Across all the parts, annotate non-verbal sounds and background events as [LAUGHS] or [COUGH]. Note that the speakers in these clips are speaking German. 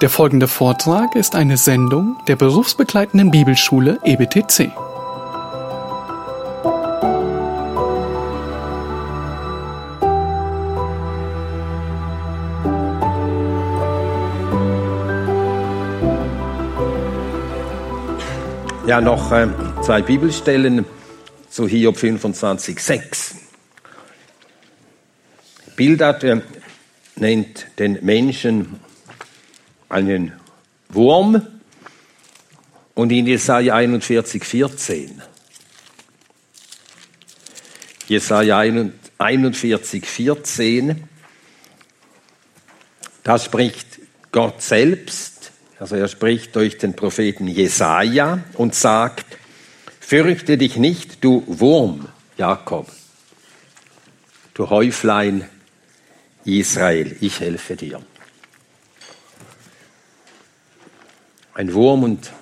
Der folgende Vortrag ist eine Sendung der berufsbegleitenden Bibelschule EBTC. Ja, noch äh, zwei Bibelstellen zu Hiob 25,6. Bildert äh, nennt den Menschen einen Wurm und in Jesaja 41,14. Jesaja 41,14, da spricht Gott selbst also er spricht durch den Propheten Jesaja und sagt: Fürchte dich nicht, du Wurm, Jakob, du Häuflein Israel, ich helfe dir. Ein Wurm und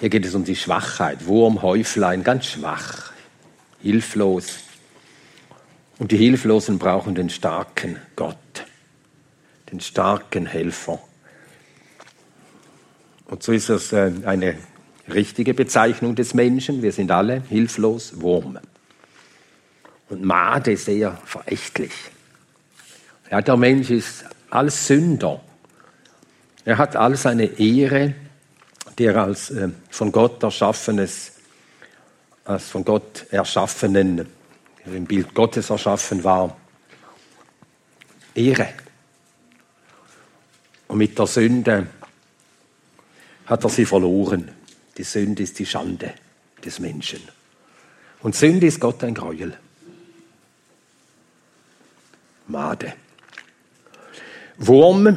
hier geht es um die Schwachheit. Wurm, Häuflein, ganz schwach, hilflos. Und die Hilflosen brauchen den starken Gott, den starken Helfer. Und so ist das äh, eine richtige Bezeichnung des Menschen. Wir sind alle hilflos Wurm. Und Made sehr verächtlich. Ja, der Mensch ist als Sünder. Er hat all seine Ehre, die er als äh, von Gott erschaffenes, als von Gott erschaffenen, im Bild Gottes erschaffen war, Ehre. Und mit der Sünde hat er sie verloren. Die Sünde ist die Schande des Menschen. Und Sünde ist Gott ein Gräuel. Made. Wurm.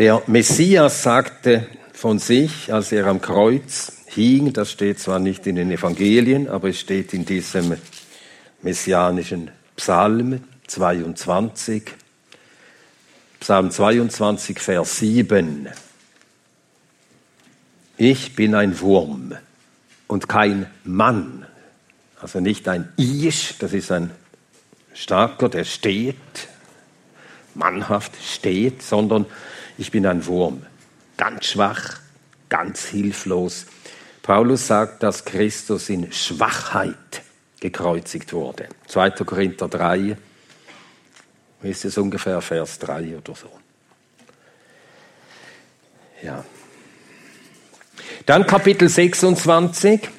Der Messias sagte von sich, als er am Kreuz hing, das steht zwar nicht in den Evangelien, aber es steht in diesem messianischen Psalm 22, Psalm 22, Vers 7. Ich bin ein Wurm und kein Mann. Also nicht ein Isch, das ist ein starker, der steht, mannhaft steht, sondern ich bin ein Wurm. Ganz schwach, ganz hilflos. Paulus sagt, dass Christus in Schwachheit gekreuzigt wurde. 2. Korinther 3, ist es ungefähr Vers 3 oder so. Ja. Dann Kapitel 26.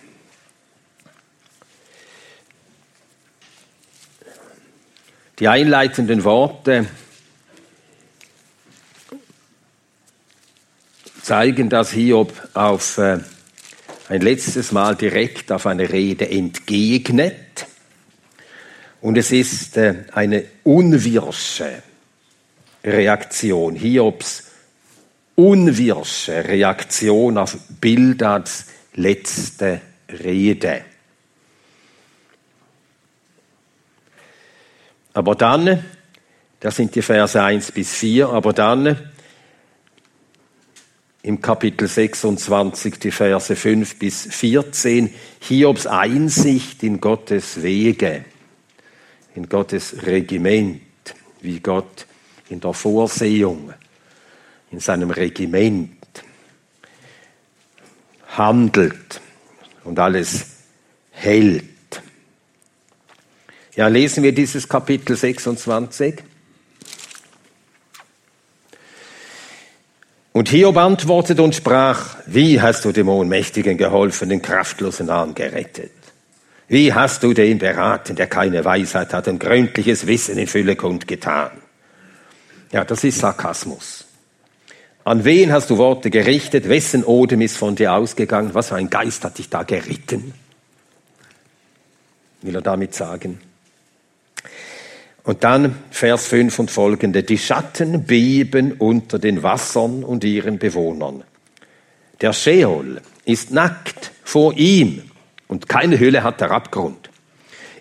Die einleitenden Worte zeigen, dass Hiob auf äh, ein letztes Mal direkt auf eine Rede entgegnet. Und es ist äh, eine unwirsche Reaktion, Hiobs unwirsche Reaktion auf Bildads letzte Rede. Aber dann, das sind die Verse 1 bis 4, aber dann im Kapitel 26 die Verse 5 bis 14, Hiobs Einsicht in Gottes Wege in Gottes Regiment, wie Gott in der Vorsehung, in seinem Regiment handelt und alles hält. Ja, lesen wir dieses Kapitel 26. Und Hiob antwortete und sprach, wie hast du dem Ohnmächtigen geholfen, den kraftlosen Arm gerettet? Wie hast du den beraten, der keine Weisheit hat und gründliches Wissen in Fülle kundgetan? Ja, das ist Sarkasmus. An wen hast du Worte gerichtet? Wessen Odem ist von dir ausgegangen? Was für ein Geist hat dich da geritten? Will er damit sagen? Und dann Vers 5 und folgende. Die Schatten beben unter den Wassern und ihren Bewohnern. Der Sheol ist nackt vor ihm und keine Hülle hat der Abgrund.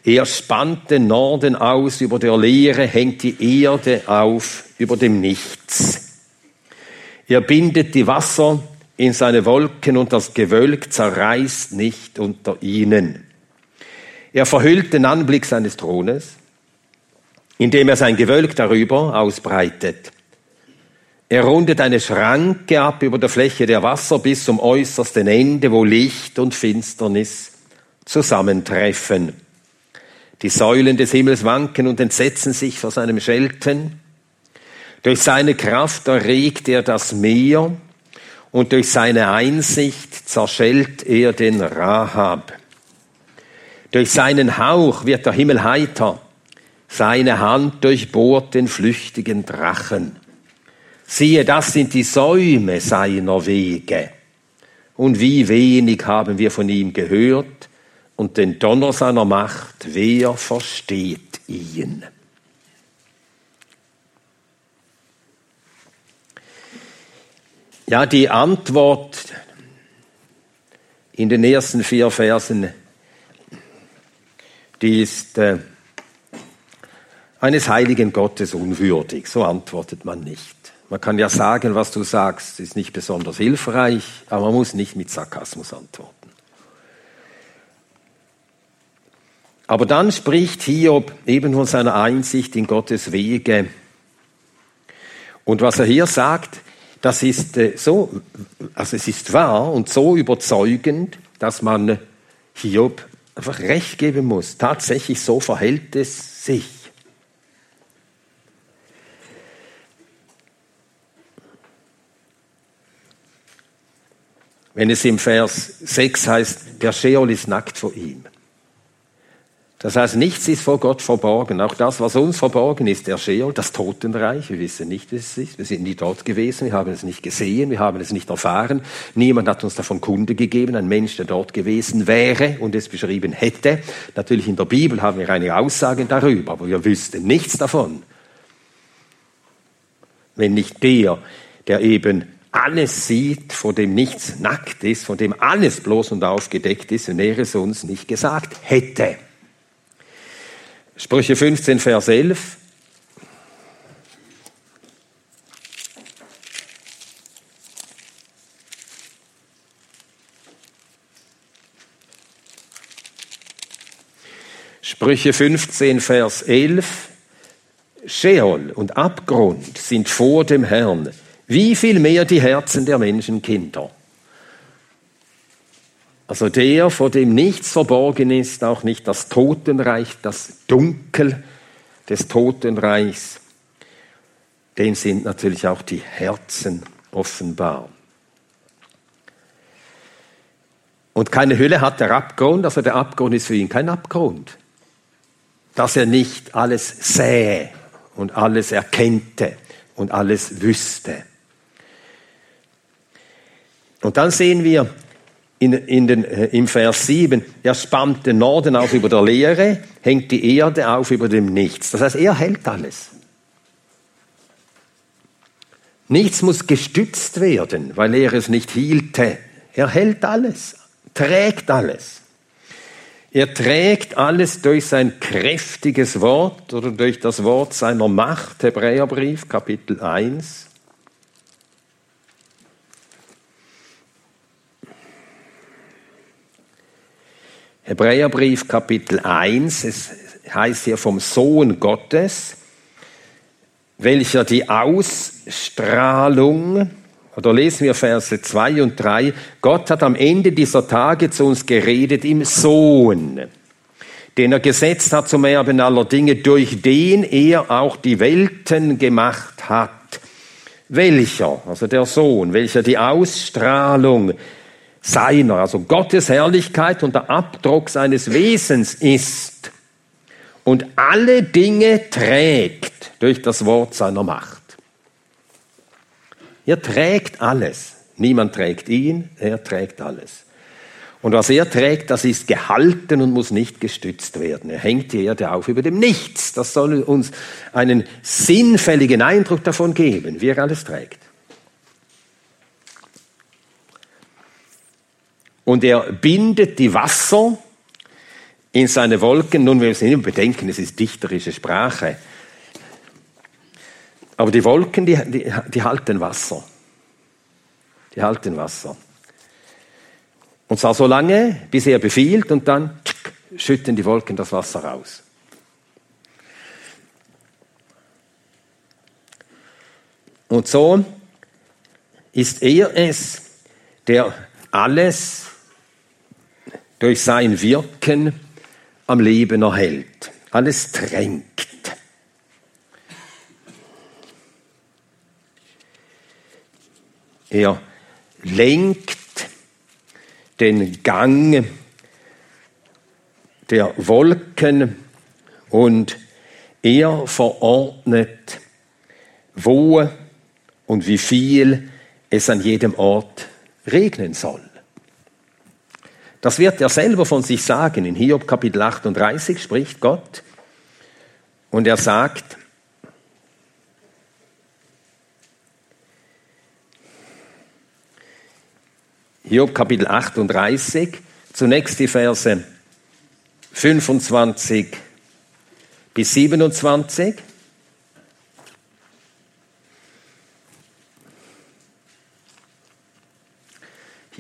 Er spannt den Norden aus über der Leere, hängt die Erde auf über dem Nichts. Er bindet die Wasser in seine Wolken und das Gewölk zerreißt nicht unter ihnen. Er verhüllt den Anblick seines Thrones, indem er sein Gewölk darüber ausbreitet. Er rundet eine Schranke ab über der Fläche der Wasser bis zum äußersten Ende, wo Licht und Finsternis zusammentreffen. Die Säulen des Himmels wanken und entsetzen sich vor seinem Schelten. Durch seine Kraft erregt er das Meer und durch seine Einsicht zerschellt er den Rahab. Durch seinen Hauch wird der Himmel heiter, seine Hand durchbohrt den flüchtigen Drachen. Siehe, das sind die Säume seiner Wege. Und wie wenig haben wir von ihm gehört und den Donner seiner Macht, wer versteht ihn? Ja, die Antwort in den ersten vier Versen, die ist äh, eines heiligen Gottes unwürdig. So antwortet man nicht. Man kann ja sagen, was du sagst, ist nicht besonders hilfreich, aber man muss nicht mit Sarkasmus antworten. Aber dann spricht Hiob eben von seiner Einsicht in Gottes Wege. Und was er hier sagt, das ist äh, so, also es ist wahr und so überzeugend, dass man Hiob einfach recht geben muss. Tatsächlich so verhält es sich. Wenn es im Vers 6 heißt, der Sheol ist nackt vor ihm. Das heißt, nichts ist vor Gott verborgen. Auch das, was uns verborgen ist, der Sheol, das Totenreich. Wir wissen nicht, wie es ist. Wir sind nie dort gewesen. Wir haben es nicht gesehen. Wir haben es nicht erfahren. Niemand hat uns davon Kunde gegeben. Ein Mensch, der dort gewesen wäre und es beschrieben hätte. Natürlich in der Bibel haben wir einige Aussagen darüber, aber wir wüssten nichts davon. Wenn nicht der, der eben alles sieht, vor dem nichts nackt ist, von dem alles bloß und aufgedeckt ist, wenn er es uns nicht gesagt hätte. Sprüche 15, Vers 11. Sprüche 15, Vers 11. Sheol und Abgrund sind vor dem Herrn, wie viel mehr die Herzen der Menschenkinder. Also der, vor dem nichts verborgen ist, auch nicht das Totenreich, das Dunkel des Totenreichs, dem sind natürlich auch die Herzen offenbar. Und keine Hülle hat der Abgrund, also der Abgrund ist für ihn kein Abgrund. Dass er nicht alles sähe und alles erkennte und alles wüsste. Und dann sehen wir, in, in den, äh, im Vers 7, er spannt den Norden auf über der Leere, hängt die Erde auf über dem Nichts. Das heißt, er hält alles. Nichts muss gestützt werden, weil er es nicht hielte. Er hält alles, trägt alles. Er trägt alles durch sein kräftiges Wort oder durch das Wort seiner Macht. Hebräerbrief, Kapitel 1. Hebräerbrief Kapitel 1, es heißt hier vom Sohn Gottes, welcher die Ausstrahlung, oder lesen wir Verse 2 und 3, Gott hat am Ende dieser Tage zu uns geredet im Sohn, den er gesetzt hat zum Erben aller Dinge, durch den er auch die Welten gemacht hat. Welcher, also der Sohn, welcher die Ausstrahlung seiner, also Gottes Herrlichkeit und der Abdruck seines Wesens ist und alle Dinge trägt durch das Wort seiner Macht. Er trägt alles. Niemand trägt ihn, er trägt alles. Und was er trägt, das ist gehalten und muss nicht gestützt werden. Er hängt die Erde auf über dem Nichts. Das soll uns einen sinnfälligen Eindruck davon geben, wie er alles trägt. Und er bindet die Wasser in seine Wolken. Nun, wir müssen immer bedenken, es ist dichterische Sprache. Aber die Wolken, die, die, die halten Wasser. Die halten Wasser. Und zwar so lange, bis er befiehlt und dann tsk, schütten die Wolken das Wasser raus. Und so ist er es, der alles durch sein Wirken am Leben erhält, alles drängt. Er lenkt den Gang der Wolken und er verordnet, wo und wie viel es an jedem Ort regnen soll. Das wird er selber von sich sagen. In Hiob Kapitel 38 spricht Gott und er sagt, Hiob Kapitel 38, zunächst die Verse 25 bis 27.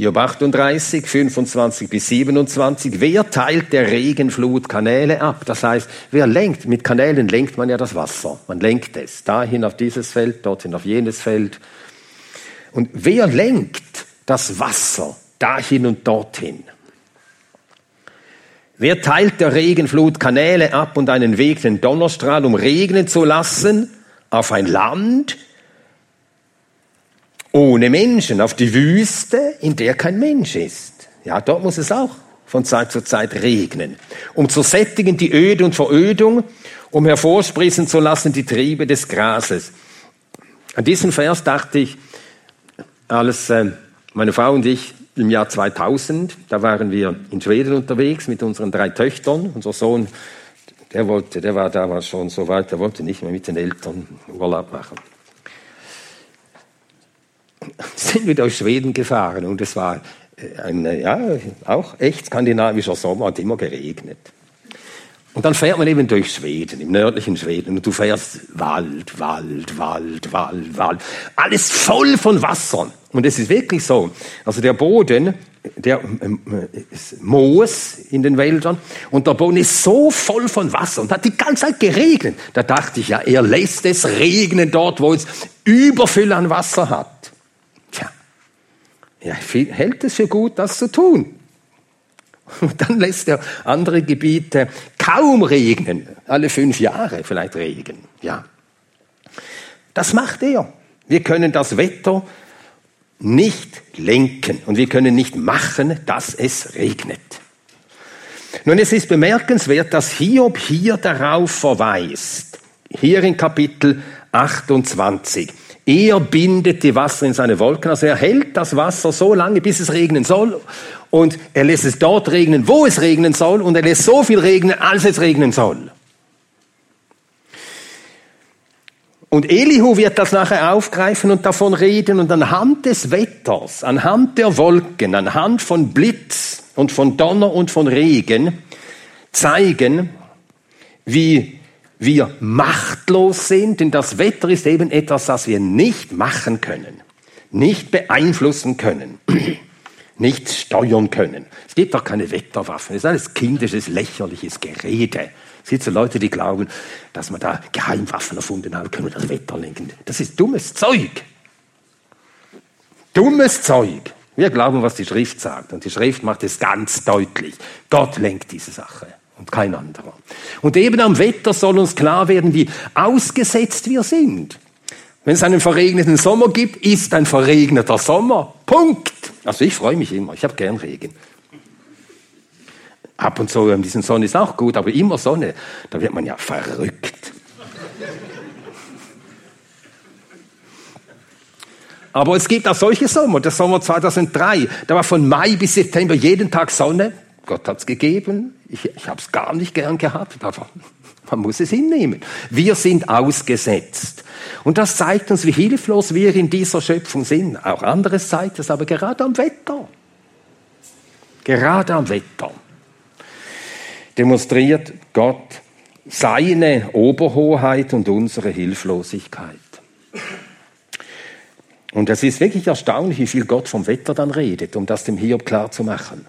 Hiob 38, 25 bis 27. Wer teilt der Regenflut Kanäle ab? Das heißt, wer lenkt? Mit Kanälen lenkt man ja das Wasser. Man lenkt es. Dahin auf dieses Feld, dorthin auf jenes Feld. Und wer lenkt das Wasser dahin und dorthin. Wer teilt der Regenflut Kanäle ab und einen Weg den Donnerstrahl, um regnen zu lassen auf ein Land ohne Menschen, auf die Wüste, in der kein Mensch ist? Ja, dort muss es auch von Zeit zu Zeit regnen, um zu sättigen die Öde und Verödung, um hervorsprießen zu lassen die Triebe des Grases. An diesen Vers dachte ich, alles äh, meine Frau und ich im Jahr 2000, da waren wir in Schweden unterwegs mit unseren drei Töchtern. Unser Sohn, der wollte, der war damals schon so weit, der wollte nicht mehr mit den Eltern Urlaub machen. [LAUGHS] Sind wir durch Schweden gefahren und es war äh, ein, ja, auch echt skandinavischer Sommer, hat immer geregnet. Und dann fährt man eben durch Schweden, im nördlichen Schweden, und du fährst Wald, Wald, Wald, Wald, Wald. Alles voll von Wasser. Und es ist wirklich so. Also der Boden, der ähm, ist Moos in den Wäldern, und der Boden ist so voll von Wasser und hat die ganze Zeit geregnet. Da dachte ich ja, er lässt es regnen dort, wo es Überfüll an Wasser hat. Er hält es für gut, das zu tun. Und dann lässt er andere Gebiete kaum regnen. Alle fünf Jahre vielleicht Regen. Ja. Das macht er. Wir können das Wetter nicht lenken und wir können nicht machen, dass es regnet. Nun, es ist bemerkenswert, dass Hiob hier darauf verweist. Hier in Kapitel 28. Er bindet die Wasser in seine Wolken, also er hält das Wasser so lange, bis es regnen soll. Und er lässt es dort regnen, wo es regnen soll. Und er lässt so viel regnen, als es regnen soll. Und Elihu wird das nachher aufgreifen und davon reden und anhand des Wetters, anhand der Wolken, anhand von Blitz und von Donner und von Regen zeigen, wie wir machtlos sind, denn das Wetter ist eben etwas, das wir nicht machen können, nicht beeinflussen können, [CLEARS THROAT] nicht steuern können. Es gibt doch keine Wetterwaffen, es ist alles kindisches, lächerliches Gerede. Es gibt so Leute, die glauben, dass man da Geheimwaffen erfunden haben, können wir das Wetter lenken. Das ist dummes Zeug. Dummes Zeug. Wir glauben, was die Schrift sagt. Und die Schrift macht es ganz deutlich. Gott lenkt diese Sache und kein anderer. Und eben am Wetter soll uns klar werden, wie ausgesetzt wir sind. Wenn es einen verregneten Sommer gibt, ist ein verregneter Sommer. Punkt. Also ich freue mich immer. Ich habe gern Regen. Ab und zu ein bisschen Sonne ist auch gut, aber immer Sonne, da wird man ja verrückt. Aber es gibt auch solche Sommer. Der Sommer 2003, da war von Mai bis September jeden Tag Sonne. Gott hat es gegeben. Ich, ich habe es gar nicht gern gehabt, aber man muss es hinnehmen. Wir sind ausgesetzt. Und das zeigt uns, wie hilflos wir in dieser Schöpfung sind. Auch anderes zeigt es, aber gerade am Wetter. Gerade am Wetter demonstriert Gott seine Oberhoheit und unsere Hilflosigkeit. Und es ist wirklich erstaunlich, wie viel Gott vom Wetter dann redet, um das dem Hiob klar zu machen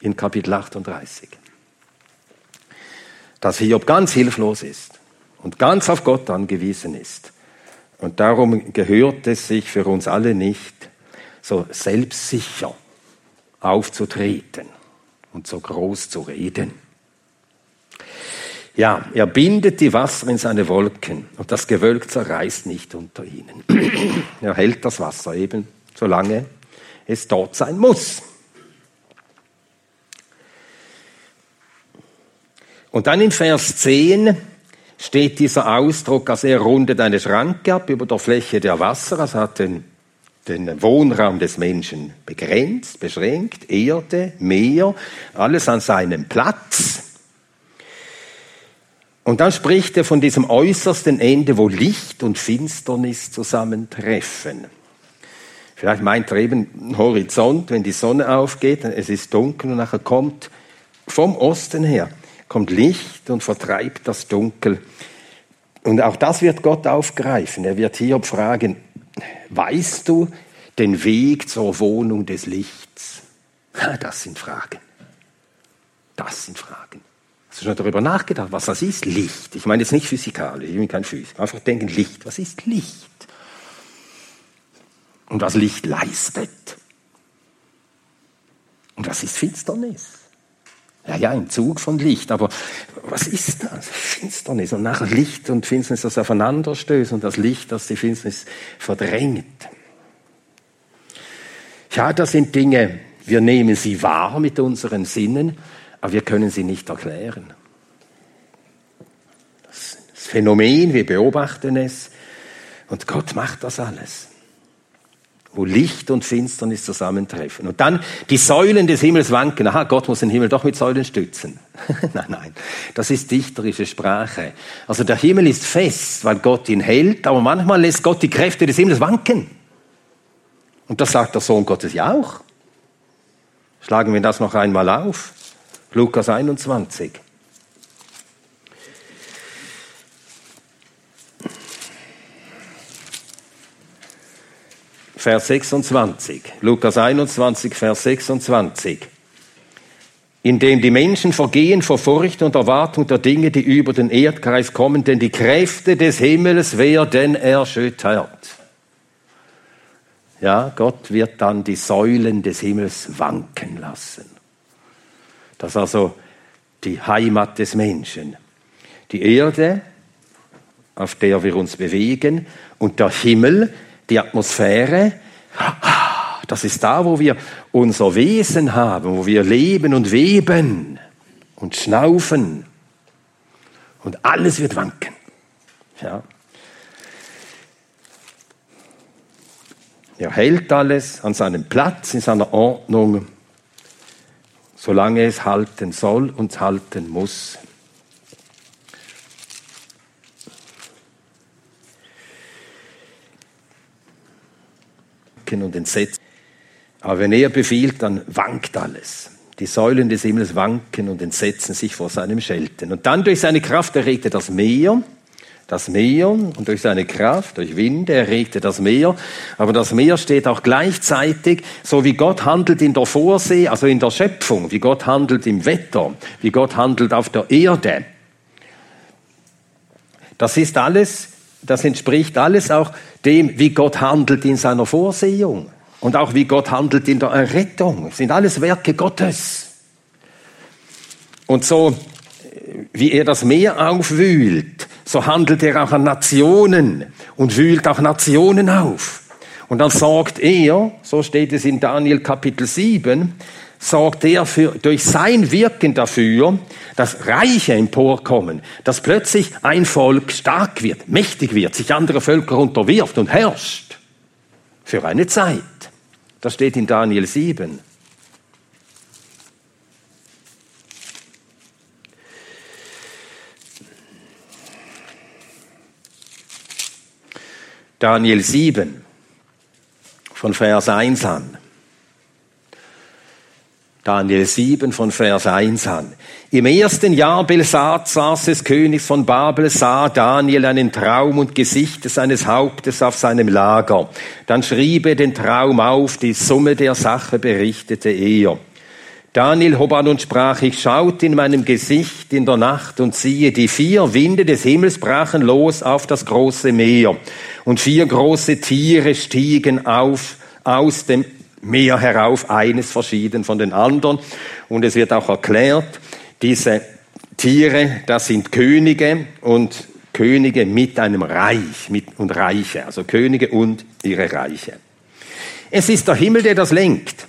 in Kapitel 38. Dass Hiob ganz hilflos ist und ganz auf Gott angewiesen ist. Und darum gehört es sich für uns alle nicht, so selbstsicher aufzutreten und so groß zu reden. Ja, er bindet die Wasser in seine Wolken und das Gewölk zerreißt nicht unter ihnen. [CLEARS THROAT] er hält das Wasser eben, solange es dort sein muss. Und dann in Vers 10 steht dieser Ausdruck, also er rundet eine Schranke ab über der Fläche der Wasser, also hat den, den Wohnraum des Menschen begrenzt, beschränkt, Erde, Meer, alles an seinem Platz. Und dann spricht er von diesem äußersten Ende, wo Licht und Finsternis zusammentreffen. Vielleicht meint er eben Horizont, wenn die Sonne aufgeht, es ist dunkel und nachher kommt vom Osten her kommt Licht und vertreibt das Dunkel. Und auch das wird Gott aufgreifen. Er wird Hiob fragen, weißt du den Weg zur Wohnung des Lichts? Das sind Fragen. Das sind Fragen. Hast du schon darüber nachgedacht, was das ist? Licht. Ich meine jetzt nicht physikalisch, ich bin kein Physiker. Einfach denken, Licht. Was ist Licht? Und was Licht leistet. Und was ist Finsternis? Ja, ja, ein Zug von Licht, aber was ist das? Finsternis und nachher Licht und Finsternis, das aufeinander stößt und das Licht, das die Finsternis verdrängt. Ja, das sind Dinge, wir nehmen sie wahr mit unseren Sinnen, aber wir können sie nicht erklären. Das Phänomen, wir beobachten es und Gott macht das alles wo Licht und Finsternis zusammentreffen. Und dann die Säulen des Himmels wanken. Aha, Gott muss den Himmel doch mit Säulen stützen. [LAUGHS] nein, nein, das ist dichterische Sprache. Also der Himmel ist fest, weil Gott ihn hält, aber manchmal lässt Gott die Kräfte des Himmels wanken. Und das sagt der Sohn Gottes ja auch. Schlagen wir das noch einmal auf. Lukas 21. Vers 26. Lukas 21, Vers 26. Indem die Menschen vergehen vor Furcht und Erwartung der Dinge, die über den Erdkreis kommen, denn die Kräfte des Himmels werden erschüttert. Ja, Gott wird dann die Säulen des Himmels wanken lassen. Das ist also die Heimat des Menschen. Die Erde, auf der wir uns bewegen, und der Himmel, die Atmosphäre, das ist da, wo wir unser Wesen haben, wo wir leben und weben und schnaufen. Und alles wird wanken. Ja. Er hält alles an seinem Platz, in seiner Ordnung, solange es halten soll und halten muss. Wanken und entsetzen. Aber wenn er befiehlt, dann wankt alles. Die Säulen des Himmels wanken und entsetzen sich vor seinem Schelten. Und dann durch seine Kraft erregte das Meer, das Meer und durch seine Kraft, durch Winde erregte das Meer. Aber das Meer steht auch gleichzeitig, so wie Gott handelt in der Vorsee, also in der Schöpfung, wie Gott handelt im Wetter, wie Gott handelt auf der Erde. Das ist alles das entspricht alles auch dem, wie Gott handelt in seiner Vorsehung und auch wie Gott handelt in der Errettung. Das sind alles Werke Gottes. Und so, wie er das Meer aufwühlt, so handelt er auch an Nationen und wühlt auch Nationen auf. Und dann sorgt er, so steht es in Daniel Kapitel 7, sorgt er für, durch sein Wirken dafür, dass Reiche emporkommen, dass plötzlich ein Volk stark wird, mächtig wird, sich andere Völker unterwirft und herrscht. Für eine Zeit. Das steht in Daniel 7. Daniel 7 von Vers 1 an. Daniel 7 von Vers 1 an. Im ersten Jahr Belsazars des Königs von Babel sah Daniel einen Traum und Gesichte seines Hauptes auf seinem Lager. Dann schrieb er den Traum auf, die Summe der Sache berichtete er. Daniel hob an und sprach, ich schaute in meinem Gesicht in der Nacht und siehe, die vier Winde des Himmels brachen los auf das große Meer und vier große Tiere stiegen auf aus dem Meer herauf, eines verschieden von den anderen. Und es wird auch erklärt, diese Tiere, das sind Könige und Könige mit einem Reich mit, und Reiche, also Könige und ihre Reiche. Es ist der Himmel, der das lenkt.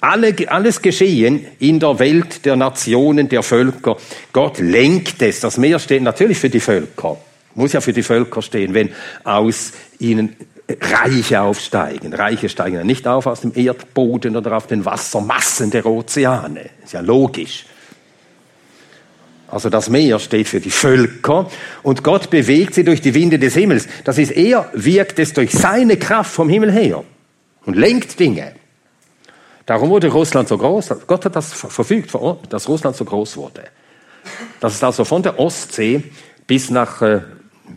Alle, alles Geschehen in der Welt der Nationen, der Völker, Gott lenkt es. Das Meer steht natürlich für die Völker. Muss ja für die Völker stehen, wenn aus ihnen Reiche aufsteigen. Reiche steigen ja nicht auf aus dem Erdboden oder auf den Wassermassen der Ozeane. Ist ja logisch. Also das Meer steht für die Völker und Gott bewegt sie durch die Winde des Himmels. Das ist er wirkt es durch seine Kraft vom Himmel her und lenkt Dinge. Darum wurde Russland so groß. Gott hat das verfügt, dass Russland so groß wurde. Das ist also von der Ostsee bis nach, äh,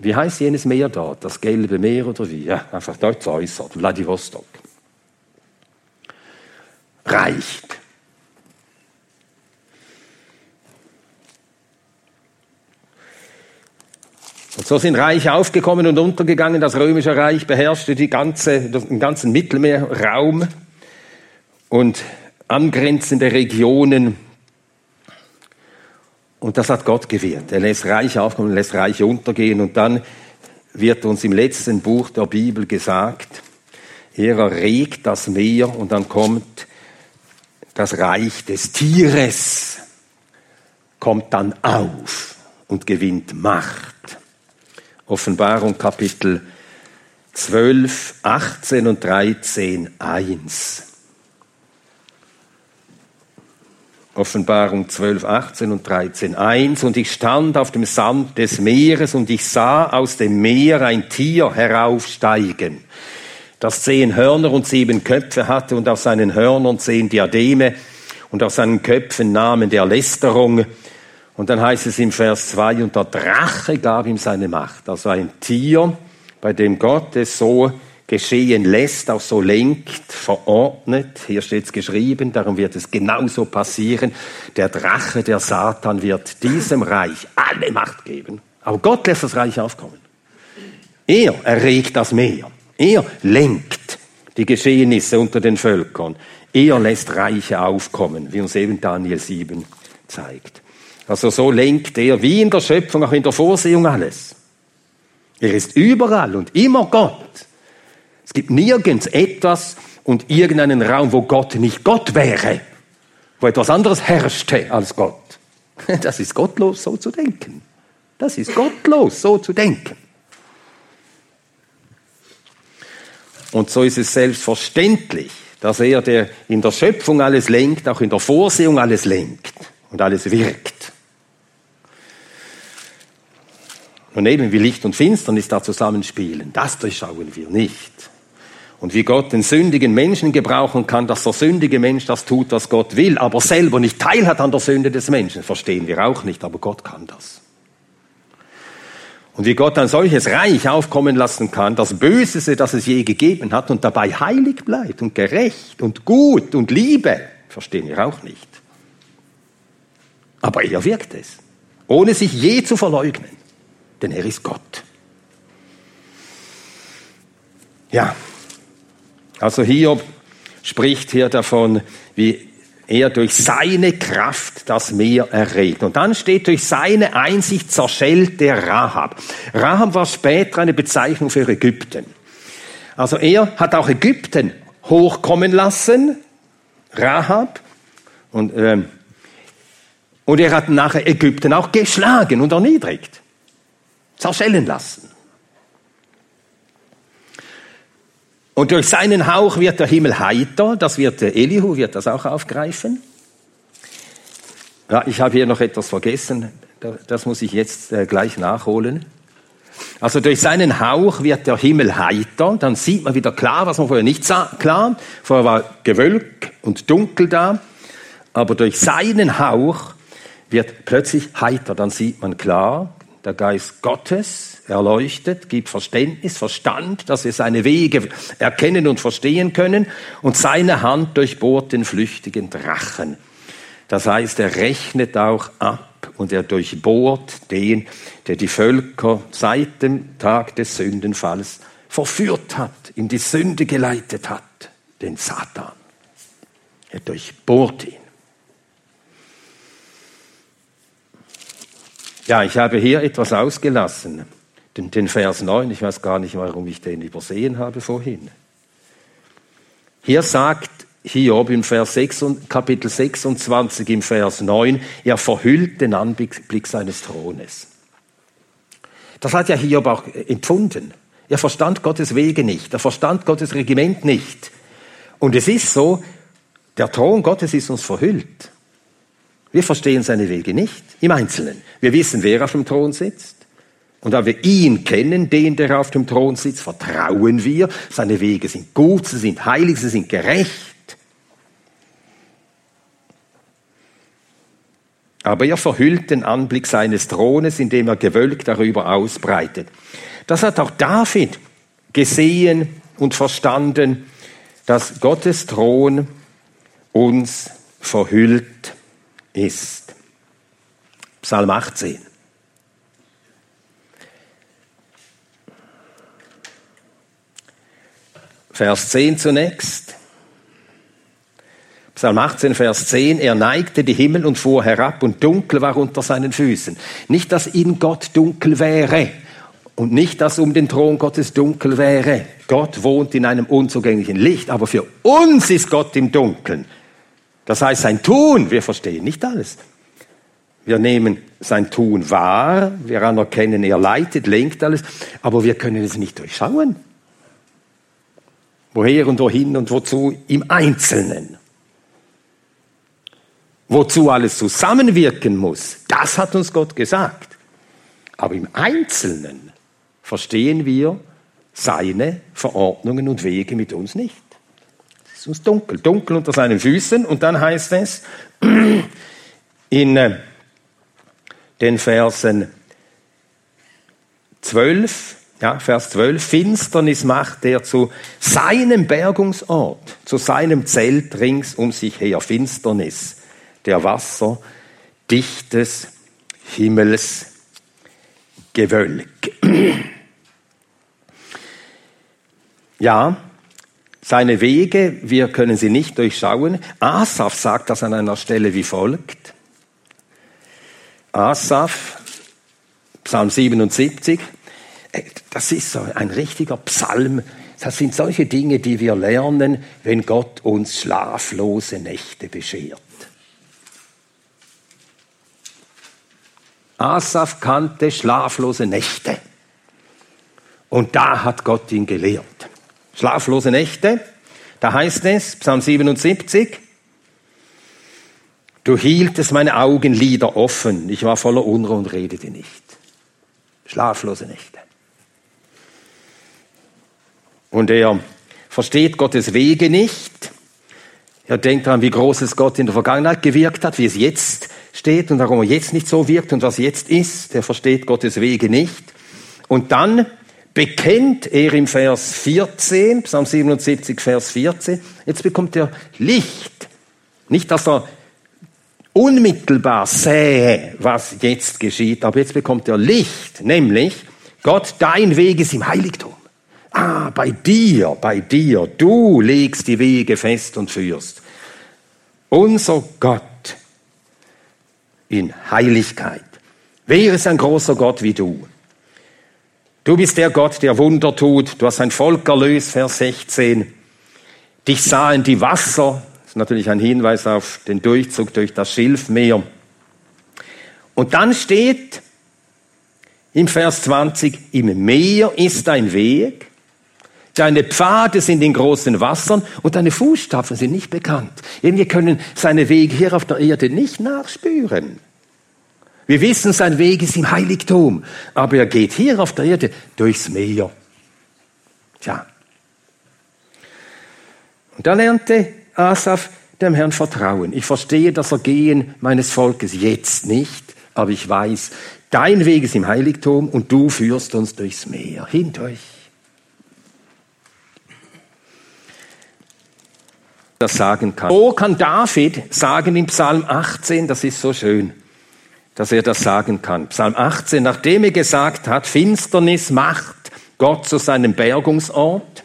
wie heißt jenes Meer dort? Das Gelbe Meer oder wie? Ja, einfach dort äußert, Vladivostok. Reicht. Und so sind Reiche aufgekommen und untergegangen. Das römische Reich beherrschte die ganze, den ganzen Mittelmeerraum und angrenzende Regionen. Und das hat Gott gewährt. Er lässt Reich aufkommen, lässt Reich untergehen. Und dann wird uns im letzten Buch der Bibel gesagt, er erregt das Meer und dann kommt das Reich des Tieres, kommt dann auf und gewinnt Macht. Offenbarung Kapitel 12, 18 und 13, 1. Offenbarung 12, 18 und 13, 1. Und ich stand auf dem Sand des Meeres und ich sah aus dem Meer ein Tier heraufsteigen, das zehn Hörner und sieben Köpfe hatte und auf seinen Hörnern zehn Diademe und auf seinen Köpfen Namen der Lästerung. Und dann heißt es im Vers 2, und der Drache gab ihm seine Macht. Also ein Tier, bei dem Gott es so geschehen lässt, auch so lenkt, verordnet. Hier steht es geschrieben, darum wird es genauso passieren. Der Drache, der Satan, wird diesem Reich alle Macht geben. Aber Gott lässt das Reich aufkommen. Er erregt das Meer. Er lenkt die Geschehnisse unter den Völkern. Er lässt Reiche aufkommen, wie uns eben Daniel 7 zeigt. Also so lenkt er wie in der Schöpfung, auch in der Vorsehung alles. Er ist überall und immer Gott. Es gibt nirgends etwas und irgendeinen Raum, wo Gott nicht Gott wäre, wo etwas anderes herrschte als Gott. [LAUGHS] Das ist gottlos, so zu denken. Das ist gottlos, so zu denken. Und so ist es selbstverständlich, dass er, der in der Schöpfung alles lenkt, auch in der Vorsehung alles lenkt und alles wirkt. Und eben wie Licht und Finsternis da zusammenspielen, das durchschauen wir nicht und wie Gott den sündigen Menschen gebrauchen kann, dass der sündige Mensch das tut, was Gott will, aber selber nicht teil hat an der Sünde des Menschen, verstehen wir auch nicht, aber Gott kann das. Und wie Gott ein solches Reich aufkommen lassen kann, das Böseste, das es je gegeben hat, und dabei heilig bleibt und gerecht und gut und Liebe, verstehen wir auch nicht. Aber er wirkt es, ohne sich je zu verleugnen, denn er ist Gott. Ja, also Hiob spricht hier davon, wie er durch seine Kraft das Meer erregt. Und dann steht, durch seine Einsicht zerschellt der Rahab. Rahab war später eine Bezeichnung für Ägypten. Also er hat auch Ägypten hochkommen lassen, Rahab, und, ähm, und er hat nachher Ägypten auch geschlagen und erniedrigt, zerschellen lassen. Und durch seinen Hauch wird der Himmel heiter, das wird der Elihu, wird das auch aufgreifen. Ja, ich habe hier noch etwas vergessen, das muss ich jetzt äh, gleich nachholen. Also durch seinen Hauch wird der Himmel heiter, dann sieht man wieder klar, was man vorher nicht sah, klar. Vorher war Gewölk und dunkel da, aber durch seinen Hauch wird plötzlich heiter, dann sieht man klar, der Geist Gottes erleuchtet, gibt Verständnis, Verstand, dass wir seine Wege erkennen und verstehen können und seine Hand durchbohrt den flüchtigen Drachen. Das heißt, er rechnet auch ab und er durchbohrt den, der die Völker seit dem Tag des Sündenfalls verführt hat, in die Sünde geleitet hat, den Satan. Er durchbohrt ihn. Ja, ich habe hier etwas ausgelassen, den, den Vers 9. Ich weiß gar nicht, warum ich den übersehen habe vorhin. Hier sagt Hiob im Vers 6, Kapitel 26 im Vers 9, er verhüllt den Anblick seines Thrones. Das hat ja Hiob auch empfunden. Er verstand Gottes Wege nicht. Er verstand Gottes Regiment nicht. Und es ist so, der Thron Gottes ist uns verhüllt. Wir verstehen seine Wege nicht im Einzelnen. Wir wissen, wer auf dem Thron sitzt. Und da wir ihn kennen, den, der auf dem Thron sitzt, vertrauen wir. Seine Wege sind gut, sie sind heilig, sie sind gerecht. Aber er verhüllt den Anblick seines Thrones, indem er gewölkt darüber ausbreitet. Das hat auch David gesehen und verstanden, dass Gottes Thron uns verhüllt ist. Psalm 18. Vers 10 zunächst. Psalm 18, Vers 10, er neigte die Himmel und fuhr herab und dunkel war unter seinen Füßen. Nicht, dass in Gott dunkel wäre, und nicht, dass um den Thron Gottes dunkel wäre. Gott wohnt in einem unzugänglichen Licht, aber für uns ist Gott im Dunkeln. Das heißt, sein Tun, wir verstehen nicht alles. Wir nehmen sein Tun wahr, wir anerkennen, er leitet, lenkt alles, aber wir können es nicht durchschauen. Woher und wohin und wozu im Einzelnen. Wozu alles zusammenwirken muss, das hat uns Gott gesagt. Aber im Einzelnen verstehen wir seine Verordnungen und Wege mit uns nicht. Es ist dunkel, dunkel unter seinen Füßen. Und dann heißt es [CLEARS THROAT] in äh, den Versen 12, ja, Vers 12, Finsternis macht er zu seinem Bergungsort, zu seinem Zelt rings um sich her. Finsternis der Wasser, dichtes Himmelsgewölk. [CLEARS THROAT] Ja, seine Wege, wir können sie nicht durchschauen. Asaf sagt das an einer Stelle wie folgt. Asaf, Psalm 77, äh, das ist so ein richtiger Psalm. Das sind solche Dinge, die wir lernen, wenn Gott uns schlaflose Nächte beschert. Asaf kannte schlaflose Nächte. Und da hat Gott ihn gelehrt. Schlaflose Nächte. Da heißt es, Psalm 77, du hieltest meine Augenlider offen, ich war voller Unruhe und redete nicht. Schlaflose Nächte. Und er versteht Gottes Wege nicht. Er denkt daran, wie groß es Gott in der Vergangenheit gewirkt hat, wie es jetzt steht und warum er jetzt nicht so wirkt und was jetzt ist. Er versteht Gottes Wege nicht. Und dann bekennt er im Vers 14, Psalm 77, Vers 14, jetzt bekommt er Licht. Nicht, dass er unmittelbar sähe, was jetzt geschieht, aber jetzt bekommt er Licht, nämlich Gott, dein Weg ist im Heiligtum. Ah, bei dir, bei dir, du legst die Wege fest und führst. Unser Gott in Heiligkeit. Wer ist ein großer Gott wie du? Du bist der Gott, der Wunder tut. Du hast ein Volk erlöst, Vers 16. Dich sahen die Wasser. Das ist natürlich ein Hinweis auf den Durchzug durch das Schilfmeer. Und dann steht im Vers 20, im Meer ist ein Weg, Deine Pfade sind in großen Wassern und deine Fußstapfen sind nicht bekannt. Wir können seine Wege hier auf der Erde nicht nachspüren. Wir wissen, sein Weg ist im Heiligtum, aber er geht hier auf der Erde durchs Meer. Tja. Und da lernte Asaf dem Herrn vertrauen. Ich verstehe das Ergehen meines Volkes jetzt nicht, aber ich weiß, dein Weg ist im Heiligtum und du führst uns durchs Meer, hindurch. das sagen kann. So kann David sagen im Psalm 18, das ist so schön, dass er das sagen kann. Psalm 18, nachdem er gesagt hat, Finsternis macht Gott zu seinem Bergungsort.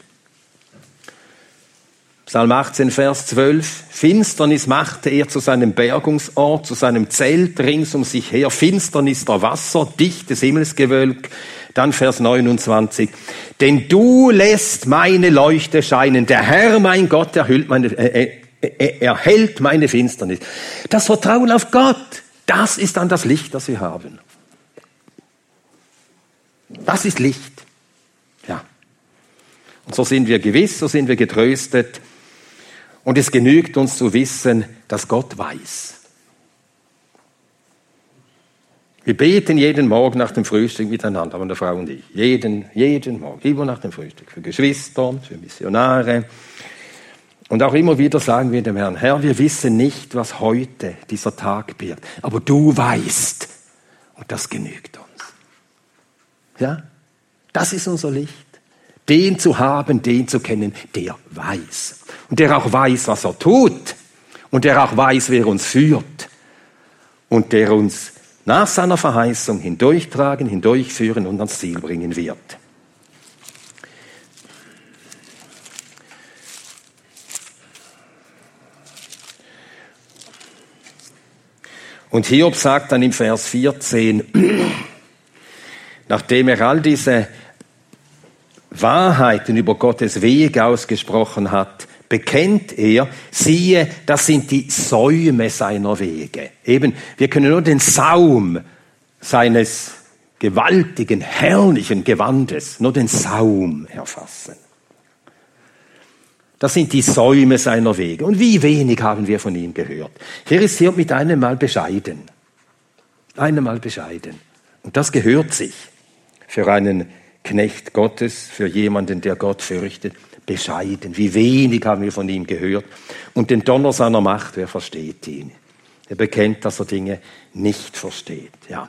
Psalm 18, Vers 12. Finsternis machte er zu seinem Bergungsort, zu seinem Zelt rings um sich her. Finsternis der Wasser, dichtes Himmelsgewölk. Dann Vers 29. Denn du lässt meine Leuchte scheinen. Der Herr, mein Gott, erhüllt meine, äh, äh, erhält meine Finsternis. Das Vertrauen auf Gott, das ist dann das Licht, das wir haben. Das ist Licht. Ja. Und so sind wir gewiss, so sind wir getröstet. Und es genügt uns zu wissen, dass Gott weiß. Wir beten jeden Morgen nach dem Frühstück miteinander, meine Frau und ich. Jeden, jeden Morgen, immer nach dem Frühstück. Für Geschwister, für Missionare. Und auch immer wieder sagen wir dem Herrn, Herr, wir wissen nicht, was heute dieser Tag birgt. Aber du weißt. Und das genügt uns. Ja? Das ist unser Licht. Den zu haben, den zu kennen, der weiß und der auch weiß, was er tut und der auch weiß, wer uns führt und der uns nach seiner Verheißung hindurchtragen, hindurchführen und ans Ziel bringen wird. Und Hiob sagt dann im Vers 14, [CLEARS THROAT] nachdem er all diese Wahrheiten über Gottes Weg ausgesprochen hat, bekennt er, siehe, das sind die Säume seiner Wege. Eben, wir können nur den Saum seines gewaltigen, herrlichen Gewandes, nur den Saum erfassen. Das sind die Säume seiner Wege. Und wie wenig haben wir von ihm gehört. Hier ist Hiob mit einem Mal bescheiden. Einem Mal bescheiden. Und das gehört sich für einen Knecht Gottes, für jemanden, der Gott fürchtet bescheiden. Wie wenig haben wir von ihm gehört. Und den Donner seiner Macht, wer versteht ihn? Er bekennt, dass er Dinge nicht versteht. Ja.